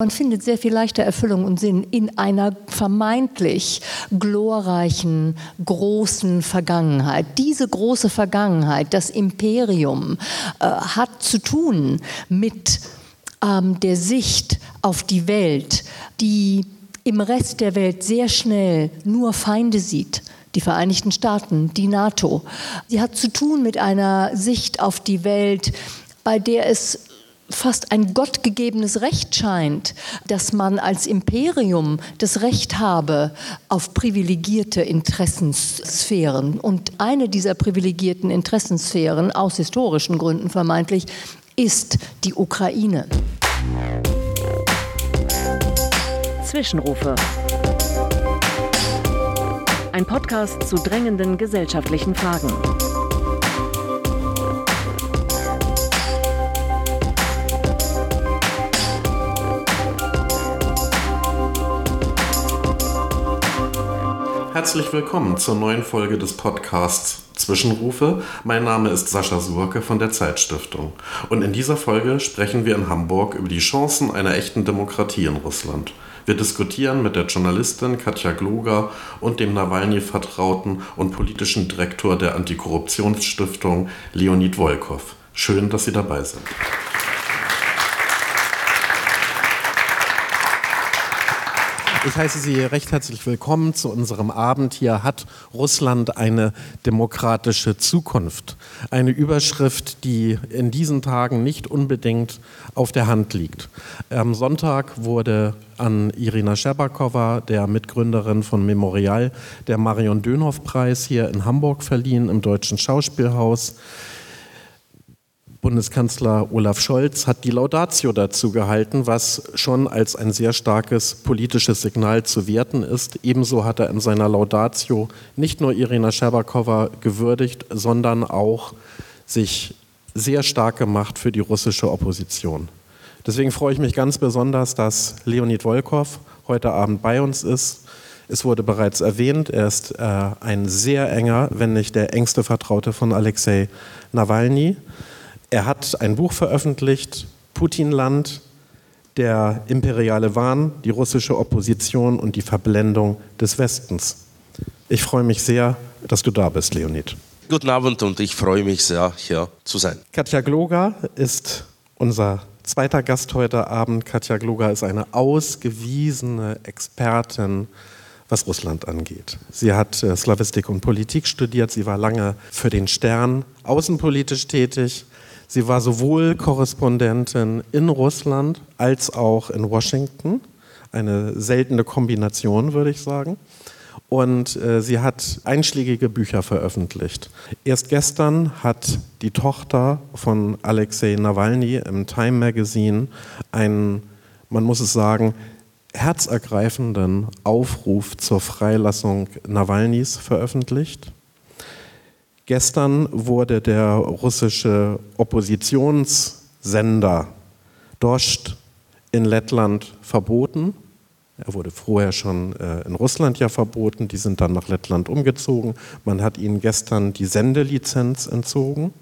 Man findet sehr viel leichter Erfüllung und Sinn in einer vermeintlich glorreichen, großen Vergangenheit. Diese große Vergangenheit, das Imperium, äh, hat zu tun mit ähm, der Sicht auf die Welt, die im Rest der Welt sehr schnell nur Feinde sieht die Vereinigten Staaten, die NATO. Sie hat zu tun mit einer Sicht auf die Welt, bei der es fast ein gottgegebenes Recht scheint, dass man als Imperium das Recht habe auf privilegierte Interessenssphären. Und eine dieser privilegierten Interessenssphären, aus historischen Gründen vermeintlich, ist die Ukraine. Zwischenrufe. Ein Podcast zu drängenden gesellschaftlichen Fragen. Herzlich willkommen zur neuen Folge des Podcasts Zwischenrufe. Mein Name ist Sascha Surke von der Zeitstiftung. Und in dieser Folge sprechen wir in Hamburg über die Chancen einer echten Demokratie in Russland. Wir diskutieren mit der Journalistin Katja Gloger und dem Nawalny-Vertrauten und politischen Direktor der Antikorruptionsstiftung Leonid Volkov. Schön, dass Sie dabei sind. Ich heiße Sie recht herzlich willkommen zu unserem Abend. Hier hat Russland eine demokratische Zukunft. Eine Überschrift, die in diesen Tagen nicht unbedingt auf der Hand liegt. Am Sonntag wurde an Irina Scherbakowa, der Mitgründerin von Memorial, der Marion Dönhoff-Preis hier in Hamburg verliehen, im Deutschen Schauspielhaus. Bundeskanzler Olaf Scholz hat die Laudatio dazu gehalten, was schon als ein sehr starkes politisches Signal zu werten ist. Ebenso hat er in seiner Laudatio nicht nur Irina Scherbakowa gewürdigt, sondern auch sich sehr stark gemacht für die russische Opposition. Deswegen freue ich mich ganz besonders, dass Leonid Volkov heute Abend bei uns ist. Es wurde bereits erwähnt, er ist äh, ein sehr enger, wenn nicht der engste Vertraute von Alexei Nawalny. Er hat ein Buch veröffentlicht, Putinland, der imperiale Wahn, die russische Opposition und die Verblendung des Westens. Ich freue mich sehr, dass du da bist, Leonid. Guten Abend und ich freue mich sehr, hier zu sein. Katja Gloger ist unser zweiter Gast heute Abend. Katja Gloger ist eine ausgewiesene Expertin, was Russland angeht. Sie hat äh, Slawistik und Politik studiert. Sie war lange für den Stern außenpolitisch tätig. Sie war sowohl Korrespondentin in Russland als auch in Washington. Eine seltene Kombination, würde ich sagen. Und äh, sie hat einschlägige Bücher veröffentlicht. Erst gestern hat die Tochter von Alexei Nawalny im Time Magazine einen, man muss es sagen, herzergreifenden Aufruf zur Freilassung Nawalnys veröffentlicht. Gestern wurde der russische Oppositionssender Dost in Lettland verboten. Er wurde vorher schon äh, in Russland ja verboten. Die sind dann nach Lettland umgezogen. Man hat ihnen gestern die Sendelizenz entzogen.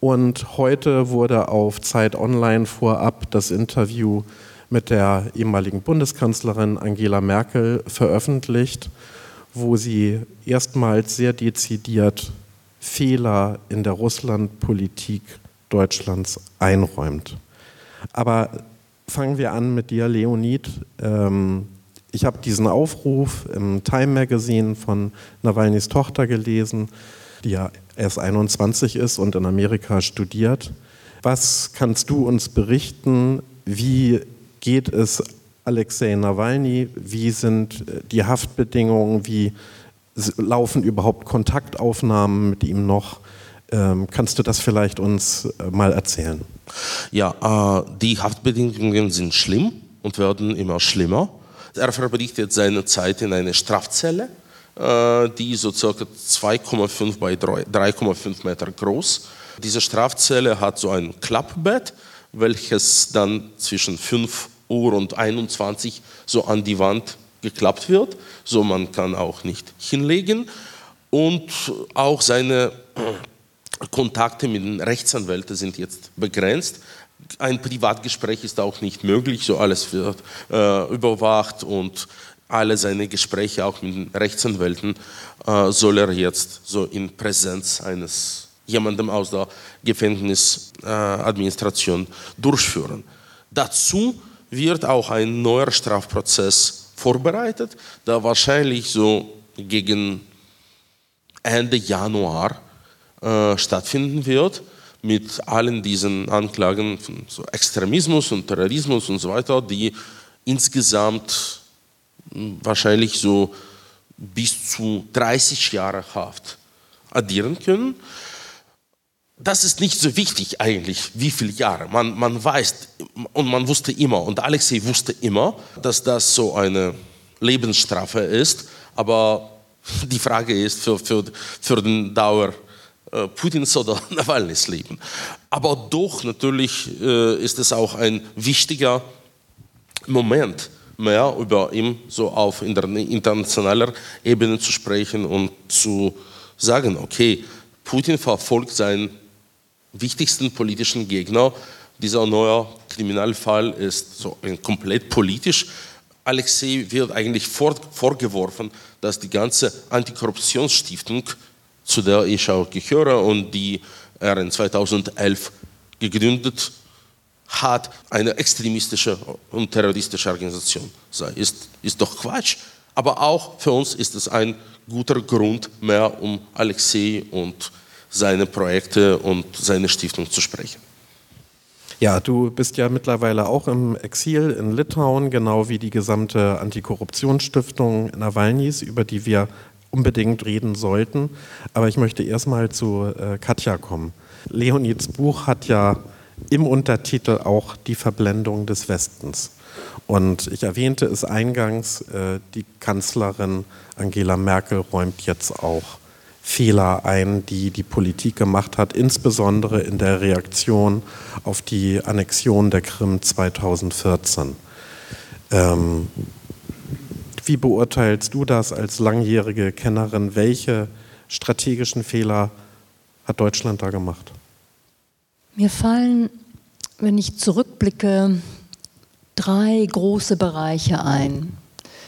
Und heute wurde auf Zeit Online vorab das Interview mit der ehemaligen Bundeskanzlerin Angela Merkel veröffentlicht, wo sie erstmals sehr dezidiert Fehler in der Russlandpolitik Deutschlands einräumt. Aber fangen wir an mit dir, Leonid. Ähm, ich habe diesen Aufruf im Time Magazine von Nawalnys Tochter gelesen, die ja erst 21 ist und in Amerika studiert. Was kannst du uns berichten? Wie geht es Alexei Nawalny? Wie sind die Haftbedingungen? Wie laufen überhaupt Kontaktaufnahmen mit ihm noch? Ähm, kannst du das vielleicht uns äh, mal erzählen? Ja, äh, die Haftbedingungen sind schlimm und werden immer schlimmer. Er verbringt jetzt seine Zeit in einer Strafzelle, äh, die so circa 2,5 bei 3,5 Meter groß. Diese Strafzelle hat so ein Klappbett, welches dann zwischen 5 Uhr und 21 so an die Wand geklappt wird, so man kann auch nicht hinlegen. Und auch seine Kontakte mit den Rechtsanwälten sind jetzt begrenzt. ein Privatgespräch ist auch nicht möglich, so alles wird äh, überwacht und alle seine Gespräche auch mit den Rechtsanwälten äh, soll er jetzt so in Präsenz eines jemandem aus der Gefängnisadministration äh, durchführen. Dazu wird auch ein neuer Strafprozess vorbereitet, der wahrscheinlich so gegen Ende Januar äh, stattfinden wird mit allen diesen Anklagen von so Extremismus und Terrorismus und so weiter, die insgesamt hm, wahrscheinlich so bis zu 30 Jahre Haft addieren können. Das ist nicht so wichtig eigentlich, wie viele Jahre. Man, man weiß und man wusste immer, und Alexei wusste immer, dass das so eine Lebensstrafe ist. Aber die Frage ist für, für, für den Dauer äh, Putins oder Nawalnys Leben. Aber doch natürlich äh, ist es auch ein wichtiger Moment, mehr über ihn so auf internationaler Ebene zu sprechen und zu sagen, okay, Putin verfolgt seinen wichtigsten politischen Gegner. Dieser neue Kriminalfall ist so komplett politisch. Alexei wird eigentlich vor, vorgeworfen, dass die ganze Antikorruptionsstiftung, zu der ich auch gehöre und die er in 2011 gegründet hat, eine extremistische und terroristische Organisation sei. Ist, ist doch Quatsch. Aber auch für uns ist es ein guter Grund mehr, um Alexei und seine Projekte und seine Stiftung zu sprechen. Ja, du bist ja mittlerweile auch im Exil in Litauen, genau wie die gesamte Antikorruptionsstiftung Nawalnys, über die wir unbedingt reden sollten. Aber ich möchte erstmal zu äh, Katja kommen. Leonids Buch hat ja im Untertitel auch die Verblendung des Westens. Und ich erwähnte es eingangs, äh, die Kanzlerin Angela Merkel räumt jetzt auch Fehler ein, die die Politik gemacht hat, insbesondere in der Reaktion auf die Annexion der Krim 2014. Ähm, wie beurteilst du das als langjährige Kennerin? Welche strategischen Fehler hat Deutschland da gemacht? Mir fallen, wenn ich zurückblicke, drei große Bereiche ein.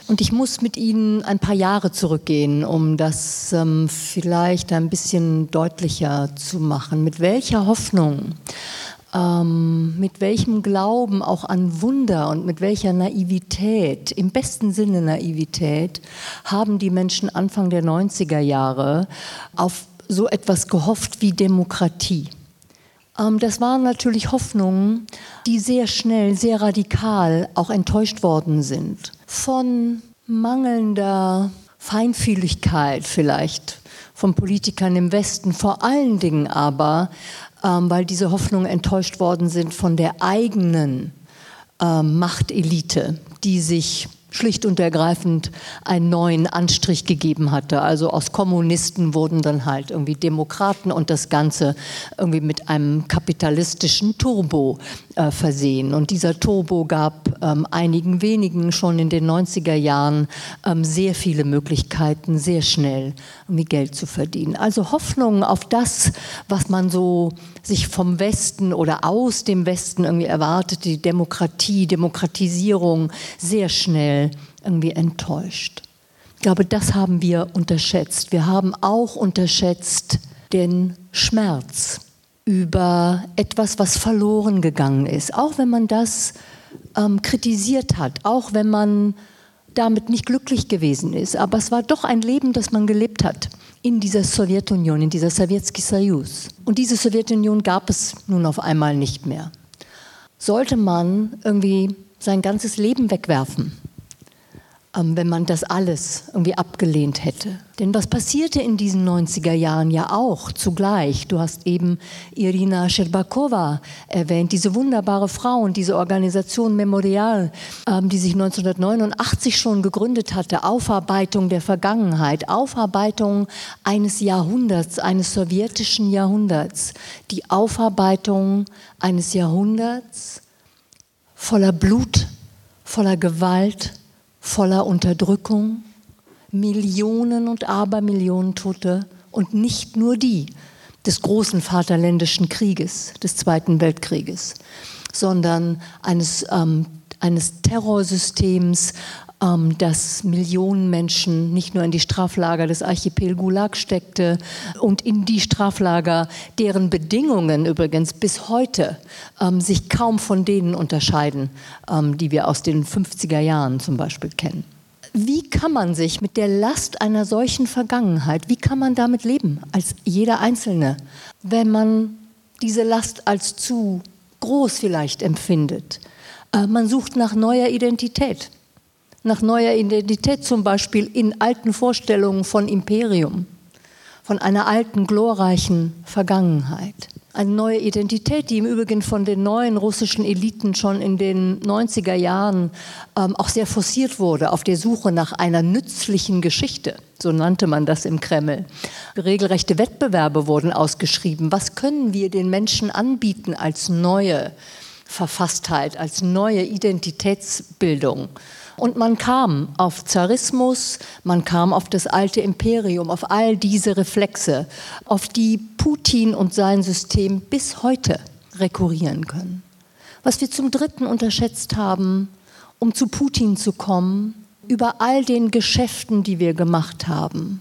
Und ich muss mit Ihnen ein paar Jahre zurückgehen, um das ähm, vielleicht ein bisschen deutlicher zu machen. Mit welcher Hoffnung, ähm, mit welchem Glauben auch an Wunder und mit welcher Naivität, im besten Sinne Naivität, haben die Menschen Anfang der 90er Jahre auf so etwas gehofft wie Demokratie. Ähm, das waren natürlich Hoffnungen, die sehr schnell, sehr radikal auch enttäuscht worden sind von mangelnder Feinfühligkeit vielleicht von Politikern im Westen, vor allen Dingen aber, ähm, weil diese Hoffnungen enttäuscht worden sind von der eigenen ähm, Machtelite, die sich schlicht und ergreifend einen neuen Anstrich gegeben hatte. Also aus Kommunisten wurden dann halt irgendwie Demokraten und das Ganze irgendwie mit einem kapitalistischen Turbo äh, versehen. Und dieser Turbo gab ähm, einigen wenigen schon in den 90er Jahren ähm, sehr viele Möglichkeiten, sehr schnell irgendwie Geld zu verdienen. Also Hoffnung auf das, was man so sich vom Westen oder aus dem Westen irgendwie erwartet, die Demokratie, Demokratisierung, sehr schnell irgendwie enttäuscht. Ich glaube, das haben wir unterschätzt. Wir haben auch unterschätzt den Schmerz über etwas, was verloren gegangen ist. Auch wenn man das ähm, kritisiert hat, auch wenn man damit nicht glücklich gewesen ist. Aber es war doch ein Leben, das man gelebt hat in dieser Sowjetunion, in dieser Sowjetski Soyuz. Und diese Sowjetunion gab es nun auf einmal nicht mehr. Sollte man irgendwie sein ganzes Leben wegwerfen? Ähm, wenn man das alles irgendwie abgelehnt hätte. Denn was passierte in diesen 90er Jahren ja auch zugleich? Du hast eben Irina Sherbakova erwähnt, diese wunderbare Frau und diese Organisation Memorial, ähm, die sich 1989 schon gegründet hatte, Aufarbeitung der Vergangenheit, Aufarbeitung eines Jahrhunderts, eines sowjetischen Jahrhunderts, die Aufarbeitung eines Jahrhunderts voller Blut, voller Gewalt, voller Unterdrückung, Millionen und Abermillionen Tote und nicht nur die des großen Vaterländischen Krieges, des Zweiten Weltkrieges. sondern eines, ähm, eines Terrorsystems, ähm, das Millionen Menschen nicht nur in die Straflager des Archipel Gulag steckte und in die Straflager, deren Bedingungen übrigens bis heute ähm, sich kaum von denen unterscheiden, ähm, die wir aus den 50er Jahren zum Beispiel kennen. Wie kann man sich mit der Last einer solchen Vergangenheit, wie kann man damit leben, als jeder Einzelne, wenn man diese Last als zu groß vielleicht empfindet? Äh, man sucht nach neuer Identität nach neuer Identität, zum Beispiel in alten Vorstellungen von Imperium, von einer alten, glorreichen Vergangenheit. Eine neue Identität, die im Übrigen von den neuen russischen Eliten schon in den 90er Jahren ähm, auch sehr forciert wurde, auf der Suche nach einer nützlichen Geschichte. So nannte man das im Kreml. Regelrechte Wettbewerbe wurden ausgeschrieben. Was können wir den Menschen anbieten als neue Verfasstheit, als neue Identitätsbildung? Und man kam auf Zarismus, man kam auf das alte Imperium, auf all diese Reflexe, auf die Putin und sein System bis heute rekurrieren können. Was wir zum Dritten unterschätzt haben, um zu Putin zu kommen, über all den Geschäften, die wir gemacht haben,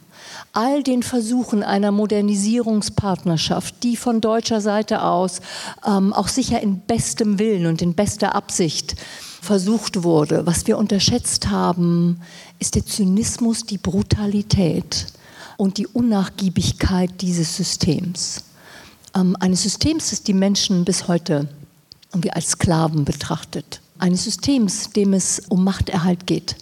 all den Versuchen einer Modernisierungspartnerschaft, die von deutscher Seite aus ähm, auch sicher in bestem Willen und in bester Absicht versucht wurde. Was wir unterschätzt haben, ist der Zynismus, die Brutalität und die Unnachgiebigkeit dieses Systems. Ähm, eines Systems, das die Menschen bis heute irgendwie als Sklaven betrachtet. Eines Systems, dem es um Machterhalt geht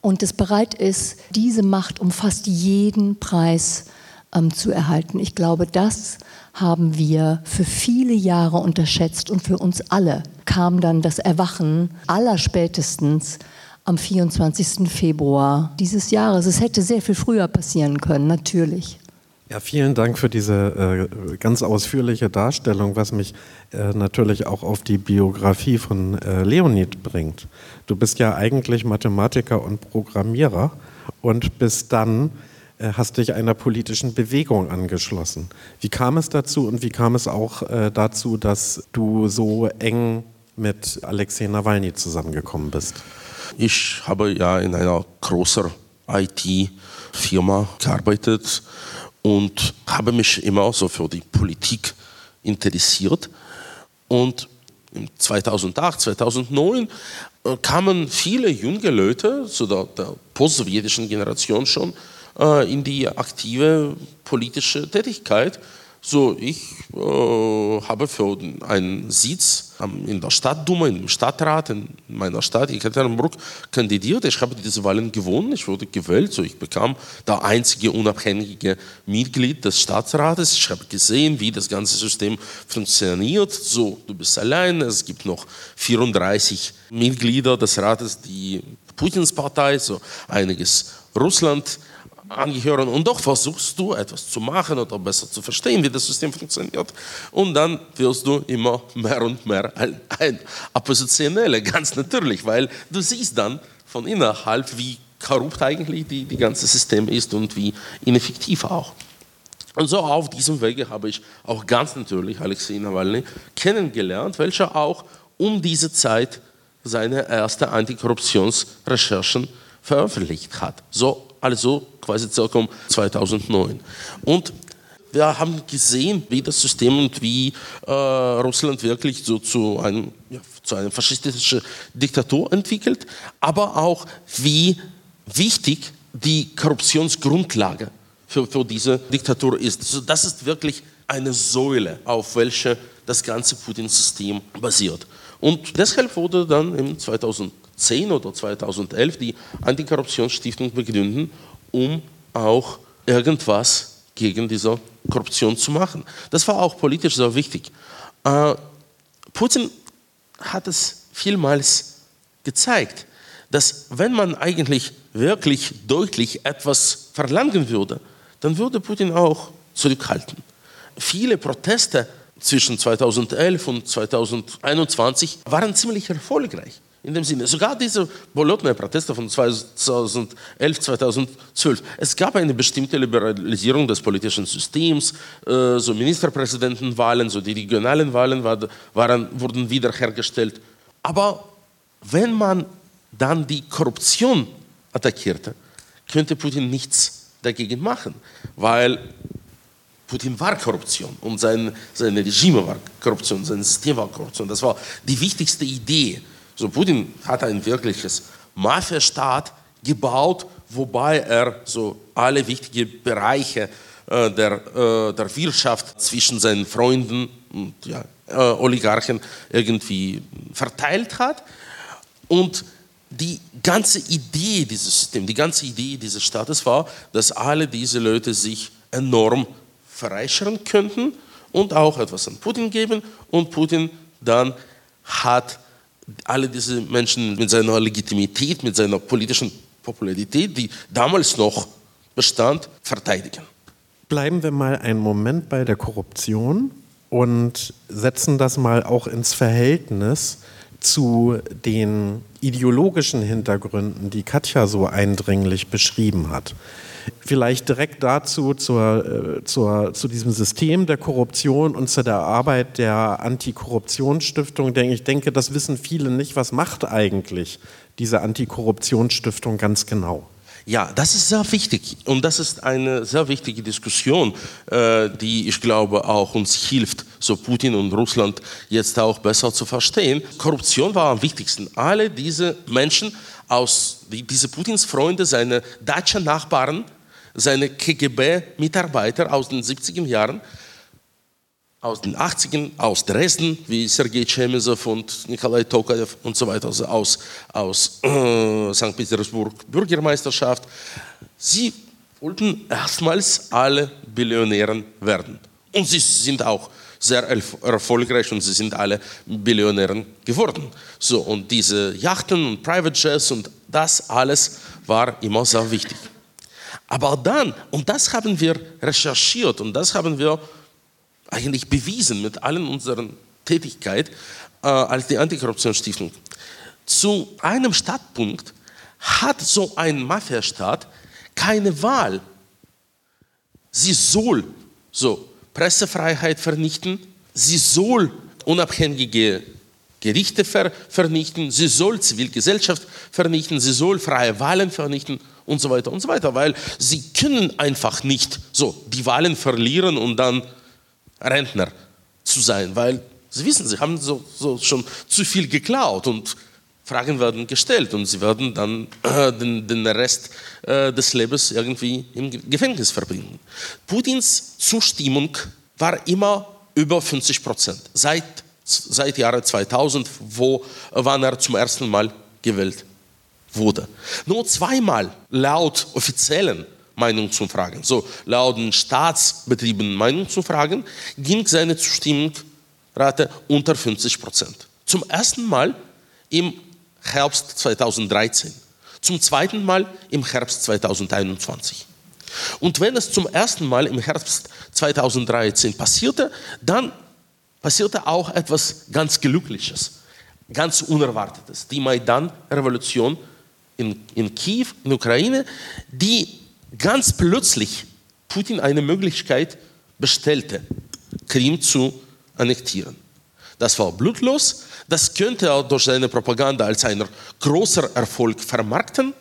und es bereit ist, diese Macht um fast jeden Preis ähm, zu erhalten. Ich glaube, das haben wir für viele Jahre unterschätzt und für uns alle kam dann das Erwachen allerspätestens am 24. Februar dieses Jahres. Es hätte sehr viel früher passieren können, natürlich. Ja, vielen Dank für diese äh, ganz ausführliche Darstellung, was mich äh, natürlich auch auf die Biografie von äh, Leonid bringt. Du bist ja eigentlich Mathematiker und Programmierer und bist dann hast dich einer politischen Bewegung angeschlossen. Wie kam es dazu und wie kam es auch äh, dazu, dass du so eng mit Alexei Nawalny zusammengekommen bist? Ich habe ja in einer großen IT-Firma gearbeitet und habe mich immer so für die Politik interessiert. Und 2008, 2009 äh, kamen viele junge Leute zu der, der post-sowjetischen Generation schon äh, in die aktive politische Tätigkeit. So, ich äh, habe für einen Sitz in der Stadtduma, im Stadtrat in meiner Stadt Ekaterinburg kandidiert. Ich habe diese Wahlen gewonnen, ich wurde gewählt. So, ich bekam der einzige unabhängige Mitglied des Stadtrates. Ich habe gesehen, wie das ganze System funktioniert. So, du bist allein, es gibt noch 34 Mitglieder des Rates, die Putins Partei, so einiges Russland angehören und doch versuchst du etwas zu machen oder besser zu verstehen, wie das System funktioniert. Und dann wirst du immer mehr und mehr ein, ein Oppositionelle, ganz natürlich, weil du siehst dann von innerhalb, wie korrupt eigentlich die, die ganze System ist und wie ineffektiv auch. Und so auf diesem Wege habe ich auch ganz natürlich Alexei Nawalny kennengelernt, welcher auch um diese Zeit seine erste Antikorruptionsrecherchen veröffentlicht hat. So also quasi um 2009. Und wir haben gesehen, wie das System und wie äh, Russland wirklich so zu, einem, ja, zu einer faschistischen Diktatur entwickelt, aber auch wie wichtig die Korruptionsgrundlage für, für diese Diktatur ist. Also das ist wirklich eine Säule, auf welche das ganze Putin-System basiert. Und deshalb wurde dann im 2000 2010 oder 2011 die Antikorruptionsstiftung begründen, um auch irgendwas gegen diese Korruption zu machen. Das war auch politisch sehr wichtig. Äh, Putin hat es vielmals gezeigt, dass wenn man eigentlich wirklich deutlich etwas verlangen würde, dann würde Putin auch zurückhalten. Viele Proteste zwischen 2011 und 2021 waren ziemlich erfolgreich In dem Sinne, sogar diese Bolotner-Proteste von 2011, 2012, es gab eine bestimmte Liberalisierung des politischen Systems, äh, so Ministerpräsidentenwahlen, so die regionalen Wahlen waren, wurden wiederhergestellt. Aber wenn man dann die Korruption attackierte, könnte Putin nichts dagegen machen, weil Putin war Korruption und sein, sein Regime war Korruption, sein System war Korruption. Das war die wichtigste Idee. So Putin hat ein wirkliches Mafia-Staat gebaut, wobei er so alle wichtigen Bereiche äh, der, äh, der Wirtschaft zwischen seinen Freunden und ja, äh, Oligarchen irgendwie verteilt hat. Und die ganze Idee dieses Systems, die ganze Idee dieses Staates war, dass alle diese Leute sich enorm verreichern könnten und auch etwas an Putin geben und Putin dann hat alle diese Menschen mit seiner Legitimität, mit seiner politischen Popularität, die damals noch bestand, verteidigen. Bleiben wir mal einen Moment bei der Korruption und setzen das mal auch ins Verhältnis zu den ideologischen Hintergründen, die Katja so eindringlich beschrieben hat. Vielleicht direkt dazu zur, äh, zur, zu diesem System der Korruption und zu der Arbeit der Antikorruptionsstiftung. Denn ich denke, das wissen viele nicht. Was macht eigentlich diese Antikorruptionsstiftung ganz genau? Ja, das ist sehr wichtig und das ist eine sehr wichtige Diskussion, äh, die ich glaube auch uns hilft, so Putin und Russland jetzt auch besser zu verstehen. Korruption war am wichtigsten. Alle diese Menschen aus, diese Putins Freunde, seine deutschen Nachbarn, seine KGB-Mitarbeiter aus den 70er Jahren, aus den 80ern, aus Dresden, wie Sergei Chemezov und Nikolai Tokayev und so weiter, also aus, aus äh, St. Petersburg Bürgermeisterschaft. Sie wollten erstmals alle Billionären werden. Und sie sind auch sehr erfolgreich und sie sind alle Billionären geworden. So, und diese Yachten und Private Jets und das alles war immer sehr wichtig. Aber dann, und das haben wir recherchiert und das haben wir eigentlich bewiesen mit allen unseren Tätigkeit äh, als die Antikorruptionsstiftung. Zu einem Startpunkt hat so ein Mafiastaat keine Wahl. Sie soll so Pressefreiheit vernichten, sie soll unabhängige Gerichte ver vernichten, sie soll Zivilgesellschaft vernichten, sie soll freie Wahlen vernichten und so weiter und so weiter, weil sie können einfach nicht so die Wahlen verlieren und dann Rentner zu sein, weil sie wissen, sie haben so, so schon zu viel geklaut und Fragen werden gestellt und sie werden dann äh, den, den, Rest äh, des Lebens irgendwie im Gefängnis verbringen. Putins Zustimmung war immer über 50 Prozent seit seit Jahre 2000, wo wann er zum ersten Mal gewählt wurde. Nur zweimal laut offiziellen Meinungsumfragen, so laut staatsbetriebenen Meinungsumfragen, ging seine Zustimmungsrate unter 50 Prozent. Zum ersten Mal im Herbst 2013, zum zweiten Mal im Herbst 2021. Und wenn es zum ersten Mal im Herbst 2013 passierte, dann passierte auch etwas ganz Glückliches, ganz Unerwartetes. Die Maidan-Revolution in, in Kiew, in Ukraine, die ganz plötzlich Putin eine Möglichkeit bestellte, Krim zu annektieren. Das war blutlos, das könnte er durch seine Propaganda als ein großer Erfolg vermarkten.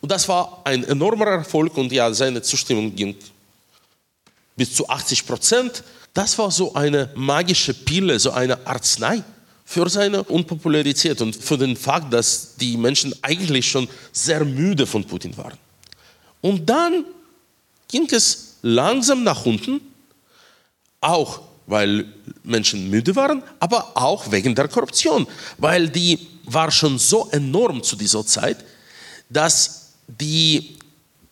Und das war ein enormer Erfolg und ja, seine Zustimmung ging bis zu 80 Prozent. Das war so eine magische Pille, so eine Arznei für seine Unpopularität und für den Fakt, dass die Menschen eigentlich schon sehr müde von Putin waren. Und dann ging es langsam nach unten, auch weil Menschen müde waren, aber auch wegen der Korruption, weil die war schon so enorm zu dieser Zeit, dass die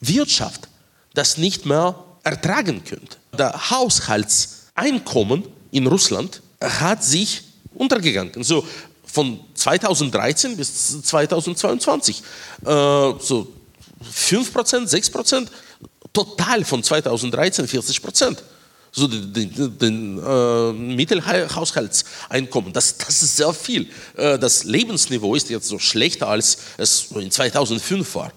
Wirtschaft das nicht mehr ertragen könnte. Der Haushaltseinkommen in Russland hat sich untergegangen. So von 2013 bis 2022. Äh, so 5%, 6%, total von 2013 40%. So den, den äh, Mittelhaushaltseinkommen. Das, das ist sehr viel. Äh, das Lebensniveau ist jetzt so schlechter, als es in 2005 war.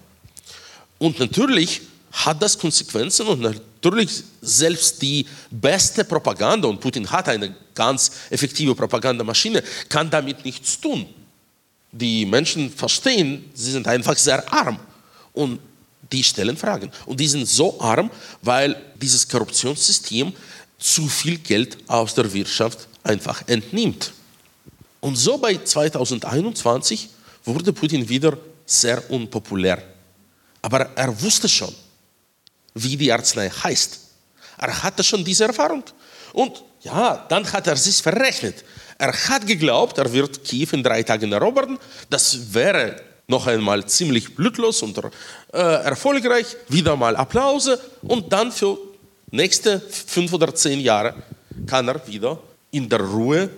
Und natürlich hat das Konsequenzen und natürlich selbst die beste Propaganda, und Putin hat eine ganz effektive Propagandamaschine, kann damit nichts tun. Die Menschen verstehen, sie sind einfach sehr arm und die stellen Fragen. Und die sind so arm, weil dieses Korruptionssystem zu viel Geld aus der Wirtschaft einfach entnimmt. Und so bei 2021 wurde Putin wieder sehr unpopulär. Aber er wusste schon, wie die Arznei heißt. Er hatte schon diese Erfahrung. Und ja, dann hat er sich verrechnet. Er hat geglaubt, er wird Kiew in drei Tagen erobern. Das wäre noch einmal ziemlich blutlos und äh, erfolgreich. Wieder mal Applause. Und dann für nächste fünf oder zehn Jahre kann er wieder in der Ruhe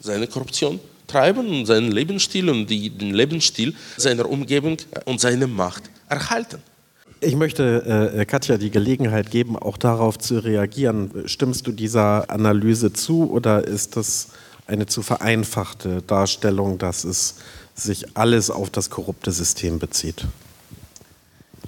seine Korruption treiben und seinen Lebensstil und die, den Lebensstil seiner Umgebung und seine Macht erhalten. Ich möchte äh, Katja die Gelegenheit geben, auch darauf zu reagieren. Stimmst du dieser Analyse zu oder ist das eine zu vereinfachte Darstellung, dass es sich alles auf das korrupte System bezieht?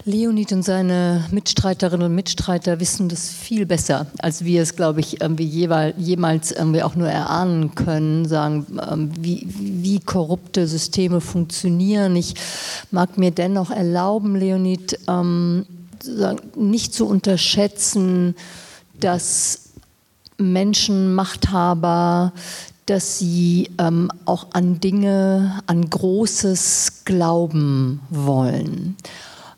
Leonid und seine Mitstreiterinnen und Mitstreiter wissen das viel besser, als wir es, glaube ich, irgendwie jemals irgendwie auch nur erahnen können, sagen, ähm, wie, wie korrupte Systeme funktionieren. Ich mag mir dennoch erlauben, Leonid, ähm, nicht zu unterschätzen, dass Menschen, Machthaber, dass sie ähm, auch an Dinge, an Großes glauben wollen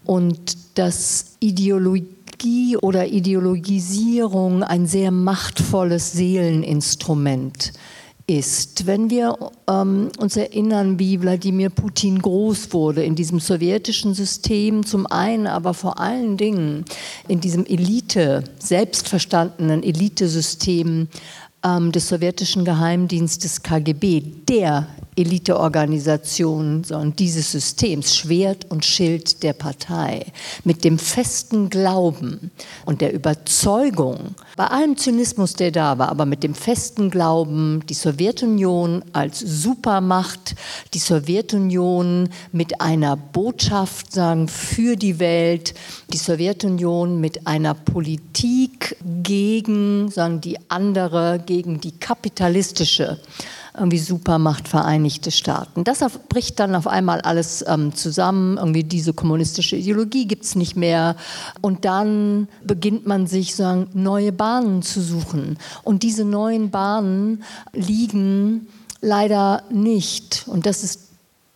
und dass Ideologie oder Ideologisierung ein sehr machtvolles Seeleninstrument ist. Wenn wir ähm, uns erinnern, wie Wladimir Putin groß wurde in diesem sowjetischen System, zum einen, aber vor allen Dingen in diesem Elite, selbstverstandenen Elitesystem ähm, des sowjetischen Geheimdienstes KGB, der Eliteorganisation, sondern dieses Systems, Schwert und Schild der Partei, mit dem festen Glauben und der Überzeugung, bei allem Zynismus, der da war, aber mit dem festen Glauben, die Sowjetunion als Supermacht, die Sowjetunion mit einer Botschaft sagen für die Welt, die Sowjetunion mit einer Politik gegen sagen die andere, gegen die kapitalistische irgendwie Supermacht Vereinigte Staaten. Das bricht dann auf einmal alles ähm, zusammen, irgendwie diese kommunistische Ideologie gibt es nicht mehr und dann beginnt man sich sagen, neue Bahnen zu suchen und diese neuen Bahnen liegen leider nicht und das ist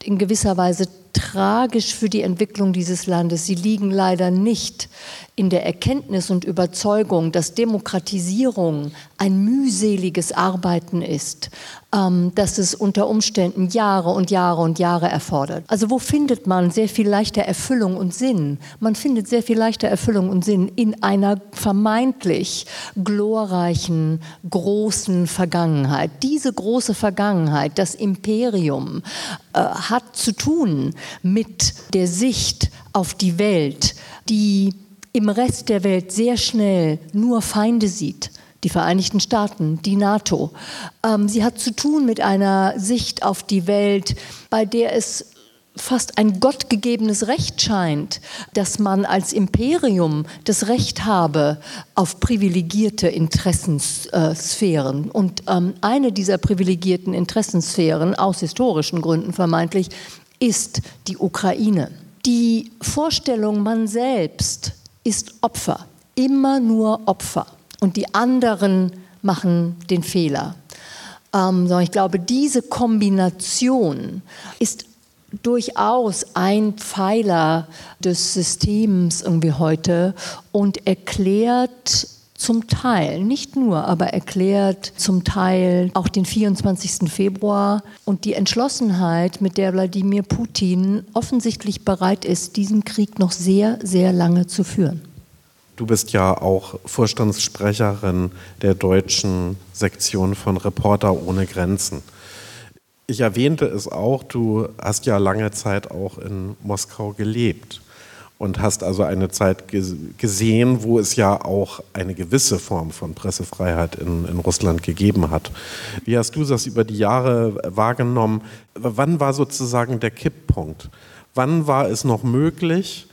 in gewisser Weise tragisch für die Entwicklung dieses Landes. Sie liegen leider nicht in der Erkenntnis und Überzeugung, dass Demokratisierung ein mühseliges Arbeiten ist, ähm, dass es unter Umständen Jahre und Jahre und Jahre erfordert. Also wo findet man sehr viel leichter Erfüllung und Sinn? Man findet sehr viel leichter Erfüllung und Sinn in einer vermeintlich glorreichen, großen Vergangenheit. Diese große Vergangenheit, das Imperium, äh, hat zu tun mit der Sicht auf die Welt, die im Rest der Welt sehr schnell nur Feinde sieht. Die Vereinigten Staaten, die NATO. Ähm, sie hat zu tun mit einer Sicht auf die Welt, bei der es fast ein gottgegebenes Recht scheint, dass man als Imperium das Recht habe auf privilegierte Interessenssphären. Und ähm, eine dieser privilegierten Interessenssphären, aus historischen Gründen vermeintlich, ist die Ukraine. Die Vorstellung, man selbst ist Opfer, immer nur Opfer und die anderen machen den Fehler. Ähm, ich glaube, diese Kombination ist durchaus ein Pfeiler des Systems irgendwie heute und erklärt zum Teil, nicht nur, aber erklärt zum Teil auch den 24. Februar und die Entschlossenheit, mit der Wladimir Putin offensichtlich bereit ist, diesen Krieg noch sehr, sehr lange zu führen. Du bist ja auch Vorstandssprecherin der deutschen Sektion von Reporter ohne Grenzen. Ich erwähnte es auch, du hast ja lange Zeit auch in Moskau gelebt. Und hast also eine Zeit gesehen, wo es ja auch eine gewisse Form von Pressefreiheit in, in Russland gegeben hat. Wie hast du das über die Jahre wahrgenommen? Wann war sozusagen der Kipppunkt? Wann war es noch möglich,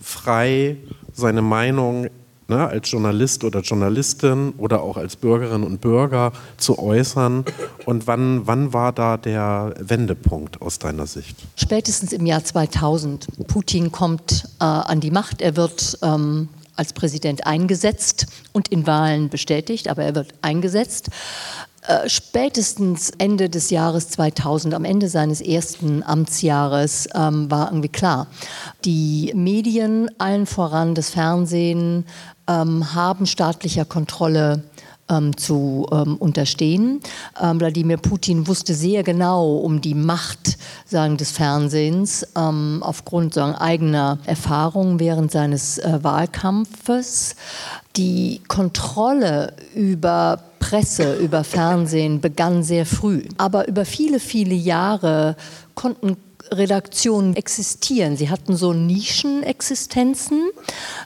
frei seine Meinung ne, als Journalist oder Journalistin oder auch als Bürgerin und Bürger zu äußern? Und wann, wann war da der Wendepunkt aus deiner Sicht? Spätestens im Jahr 2000. Putin kommt äh, an die Macht. Er wird ähm, als Präsident eingesetzt und in Wahlen bestätigt, aber er wird eingesetzt. Äh, spätestens Ende des Jahres 2000, am Ende seines ersten Amtsjahres, ähm, war irgendwie klar, die Medien, allen voran das Fernsehen, ähm, haben staatlicher Kontrolle ähm, zu ähm, unterstehen. Ähm, Wladimir Putin wusste sehr genau um die Macht sagen, des Fernsehens ähm, aufgrund sagen, eigener Erfahrungen während seines äh, Wahlkampfes. Die Kontrolle über Presse, über Fernsehen begann sehr früh. Aber über viele, viele Jahre konnten Redaktionen existieren. Sie hatten so Nischenexistenzen,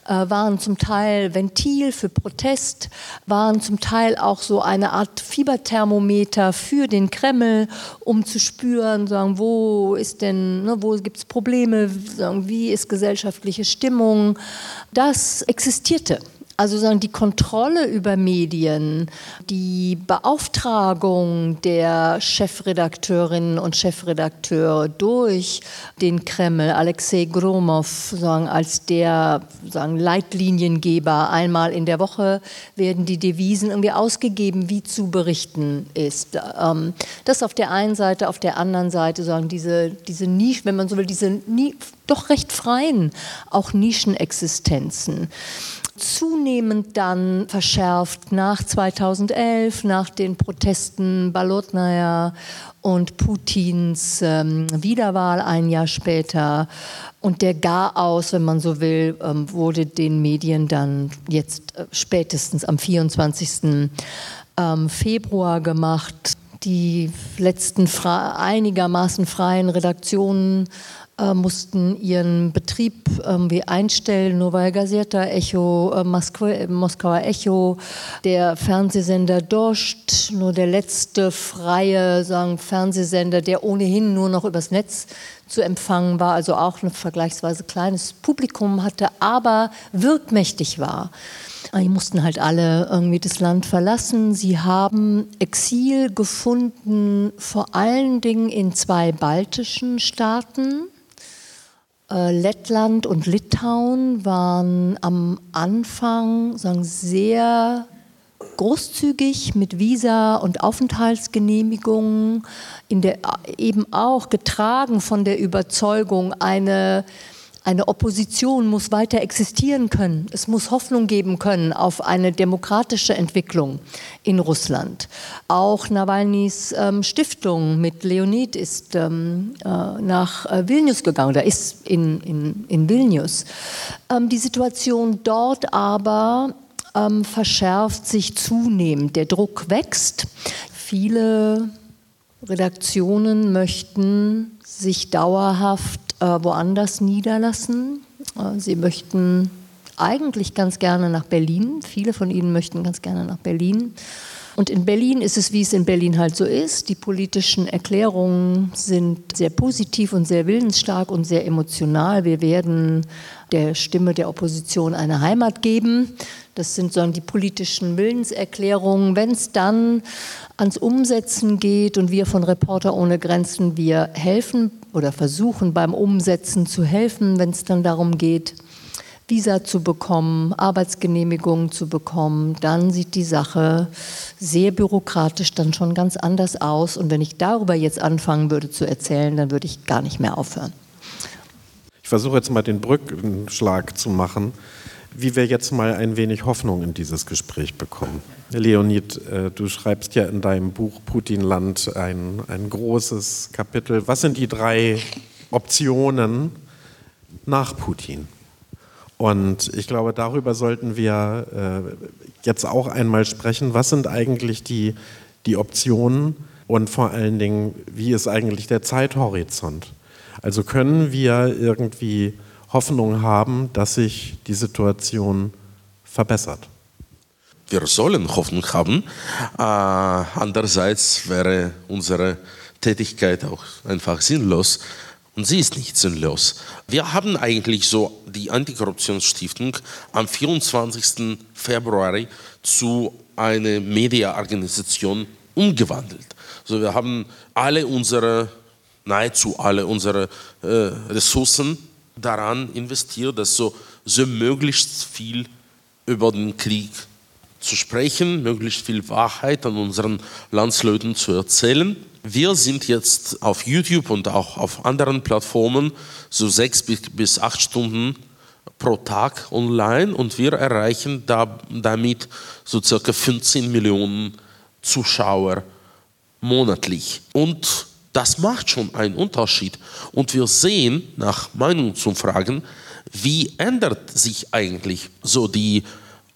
waren zum Teil Ventil für Protest, waren zum Teil auch so eine Art Fieberthermometer für den Kreml, um zu spüren, sagen, wo ist denn, ne, wo gibt es Probleme, sagen, wie ist gesellschaftliche Stimmung. Das existierte. Also sagen die Kontrolle über Medien, die Beauftragung der Chefredakteurinnen und Chefredakteure durch den Kreml, Alexei Gromov, sagen, als der sagen, Leitliniengeber, einmal in der Woche werden die Devisen irgendwie ausgegeben, wie zu berichten ist. Ähm, das auf der einen Seite, auf der anderen Seite sagen diese, diese Nische, wenn man so will, diese doch recht freien, auch Nischenexistenzen zunehmend dann verschärft nach 2011, nach den Protesten Balotnaya und Putins ähm, Wiederwahl ein Jahr später. Und der Garaus, wenn man so will, ähm, wurde den Medien dann jetzt äh, spätestens am 24. Ähm, Februar gemacht. Die letzten einigermaßen freien Redaktionen äh, mussten ihren Betrieb irgendwie einstellen. Novaya Gazeta, Echo, äh, Moskauer Echo, der Fernsehsender Dost, nur der letzte freie sagen, Fernsehsender, der ohnehin nur noch übers Netz zu empfangen war, also auch ein vergleichsweise kleines Publikum hatte, aber wirkmächtig war. Die mussten halt alle irgendwie das Land verlassen. Sie haben Exil gefunden, vor allen Dingen in zwei baltischen Staaten. Äh, Lettland und Litauen waren am Anfang sagen, sehr großzügig mit Visa und Aufenthaltsgenehmigungen, der, eben auch getragen von der Überzeugung, eine eine Opposition muss weiter existieren können. Es muss Hoffnung geben können auf eine demokratische Entwicklung in Russland. Auch Nawalnys ähm, Stiftung mit Leonid ist ähm, äh, nach äh, Vilnius gegangen, da ist in, in, in Vilnius. Ähm, die Situation dort aber ähm, verschärft sich zunehmend. Der Druck wächst. Viele Redaktionen möchten sich dauerhaft woanders niederlassen. Äh, sie möchten eigentlich ganz gerne nach Berlin. Viele von ihnen möchten ganz gerne nach Berlin. Und in Berlin ist es, wie es in Berlin halt so ist. Die politischen Erklärungen sind sehr positiv und sehr willensstark und sehr emotional. Wir werden der Stimme der Opposition eine Heimat geben. Das sind so die politischen Willenserklärungen. Wenn es dann ans Umsetzen geht und wir von Reporter ohne Grenzen, wir helfen oder versuchen beim Umsetzen zu helfen, wenn es dann darum geht, Visa zu bekommen, Arbeitsgenehmigungen zu bekommen, dann sieht die Sache sehr bürokratisch dann schon ganz anders aus. Und wenn ich darüber jetzt anfangen würde zu erzählen, dann würde ich gar nicht mehr aufhören. Ich versuche jetzt mal den Brückenschlag zu machen, wie wir jetzt mal ein wenig Hoffnung in dieses Gespräch bekommen. Leonid, äh, du schreibst ja in deinem Buch Putinland ein, ein großes Kapitel. Was sind die drei Optionen nach Putin? Und ich glaube, darüber sollten wir äh, jetzt auch einmal sprechen. Was sind eigentlich die, die Optionen und vor allen Dingen, wie ist eigentlich der Zeithorizont? Also können wir irgendwie Hoffnung haben, dass sich die Situation verbessert? Wir sollen Hoffnung haben. Äh, andererseits wäre unsere Tätigkeit auch einfach sinnlos. Und sie ist nicht sinnlos. Wir haben eigentlich so die Antikorruptionsstiftung am 24. Februar zu einer Mediaorganisation umgewandelt. Also wir haben alle unsere, nahezu alle unsere äh, Ressourcen daran investiert, dass so, so möglichst viel über den Krieg zu sprechen, möglichst viel Wahrheit an unseren Landsleuten zu erzählen. Wir sind jetzt auf YouTube und auch auf anderen Plattformen so sechs bis acht Stunden pro Tag online und wir erreichen da, damit so circa 15 Millionen Zuschauer monatlich. Und das macht schon einen Unterschied. Und wir sehen nach Meinungsumfragen, wie ändert sich eigentlich so die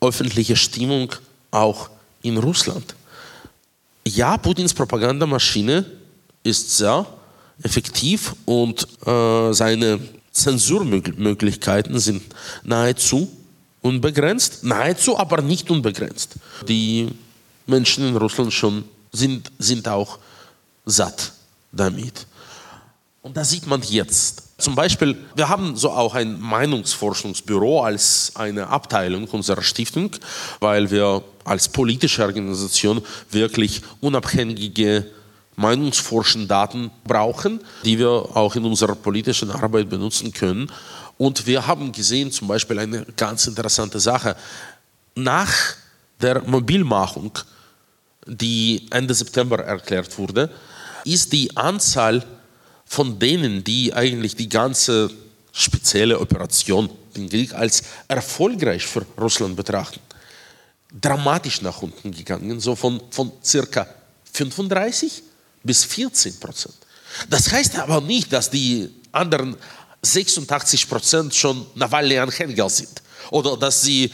öffentliche Stimmung auch in Russland. Ja, Putins Propagandamaschine ist sehr effektiv und äh, seine Zensurmöglichkeiten sind nahezu unbegrenzt, nahezu aber nicht unbegrenzt. Die Menschen in Russland schon sind, sind auch satt damit. Und das sieht man jetzt. Zum Beispiel, wir haben so auch ein Meinungsforschungsbüro als eine Abteilung unserer Stiftung, weil wir als politische Organisation wirklich unabhängige meinungsforschende Daten brauchen, die wir auch in unserer politischen Arbeit benutzen können. Und wir haben gesehen, zum Beispiel eine ganz interessante Sache, nach der Mobilmachung, die Ende September erklärt wurde, ist die Anzahl von denen, die eigentlich die ganze spezielle Operation, den Krieg als erfolgreich für Russland betrachten, dramatisch nach unten gegangen, so von, von circa 35 bis 14 Prozent. Das heißt aber nicht, dass die anderen 86 Prozent schon Nawalny-Anhänger sind oder dass sie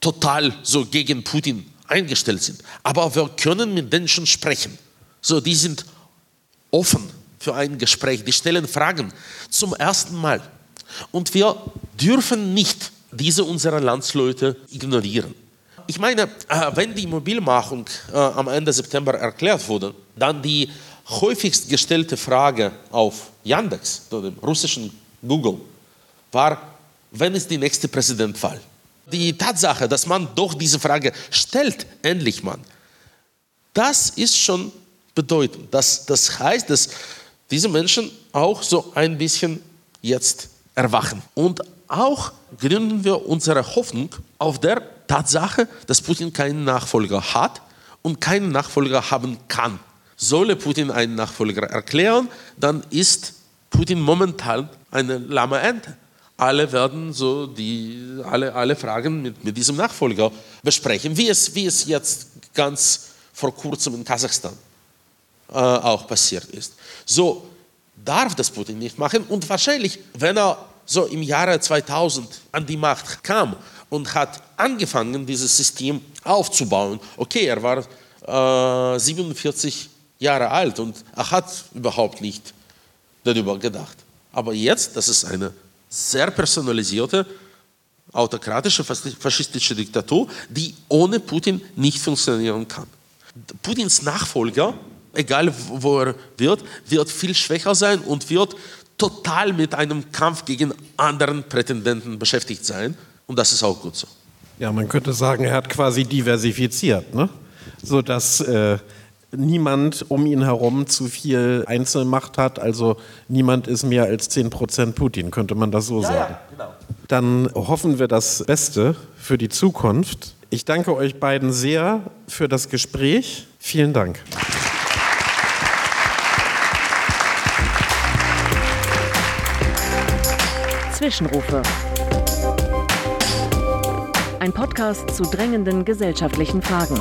total so gegen Putin eingestellt sind. Aber wir können mit denen schon sprechen. So, die sind offen für ein Gespräch, die stellen Fragen zum ersten Mal. Und wir dürfen nicht diese unserer Landsleute ignorieren. Ich meine, äh, wenn die Mobilmachung äh, am Ende September erklärt wurde, dann die häufigst gestellte Frage auf Yandex, dem russischen Google, war, wenn ist die nächste Präsidentwahl? Die Tatsache, dass man doch diese Frage stellt, endlich man, das ist schon bedeutend. Das, das heißt, dass diese Menschen auch so ein bisschen jetzt erwachen. Und auch gründen wir unsere Hoffnung auf der Tatsache, dass Putin keinen Nachfolger hat und keinen Nachfolger haben kann. Solle Putin einen Nachfolger erklären, dann ist Putin momentan eine lahme Ente. Alle werden so die, alle, alle Fragen mit, mit diesem Nachfolger besprechen, wie es, wie es jetzt ganz vor kurzem in Kasachstan auch passiert ist. So darf das Putin nicht machen und wahrscheinlich, wenn er so im Jahre 2000 an die Macht kam und hat angefangen, dieses System aufzubauen. Okay, er war äh, 47 Jahre alt und er hat überhaupt nicht darüber gedacht. Aber jetzt, das ist eine sehr personalisierte, autokratische, faschistische Diktatur, die ohne Putin nicht funktionieren kann. Putins Nachfolger, egal wo er wird, wird viel schwächer sein und wird total mit einem Kampf gegen anderen Prätendenten beschäftigt sein. Und das ist auch gut so. Ja, man könnte sagen, er hat quasi diversifiziert, ne? sodass äh, niemand um ihn herum zu viel Einzelmacht hat. Also niemand ist mehr als 10 Prozent Putin, könnte man das so ja, sagen. Ja, genau. Dann hoffen wir das Beste für die Zukunft. Ich danke euch beiden sehr für das Gespräch. Vielen Dank. Zwischenrufe. Ein Podcast zu drängenden gesellschaftlichen Fragen.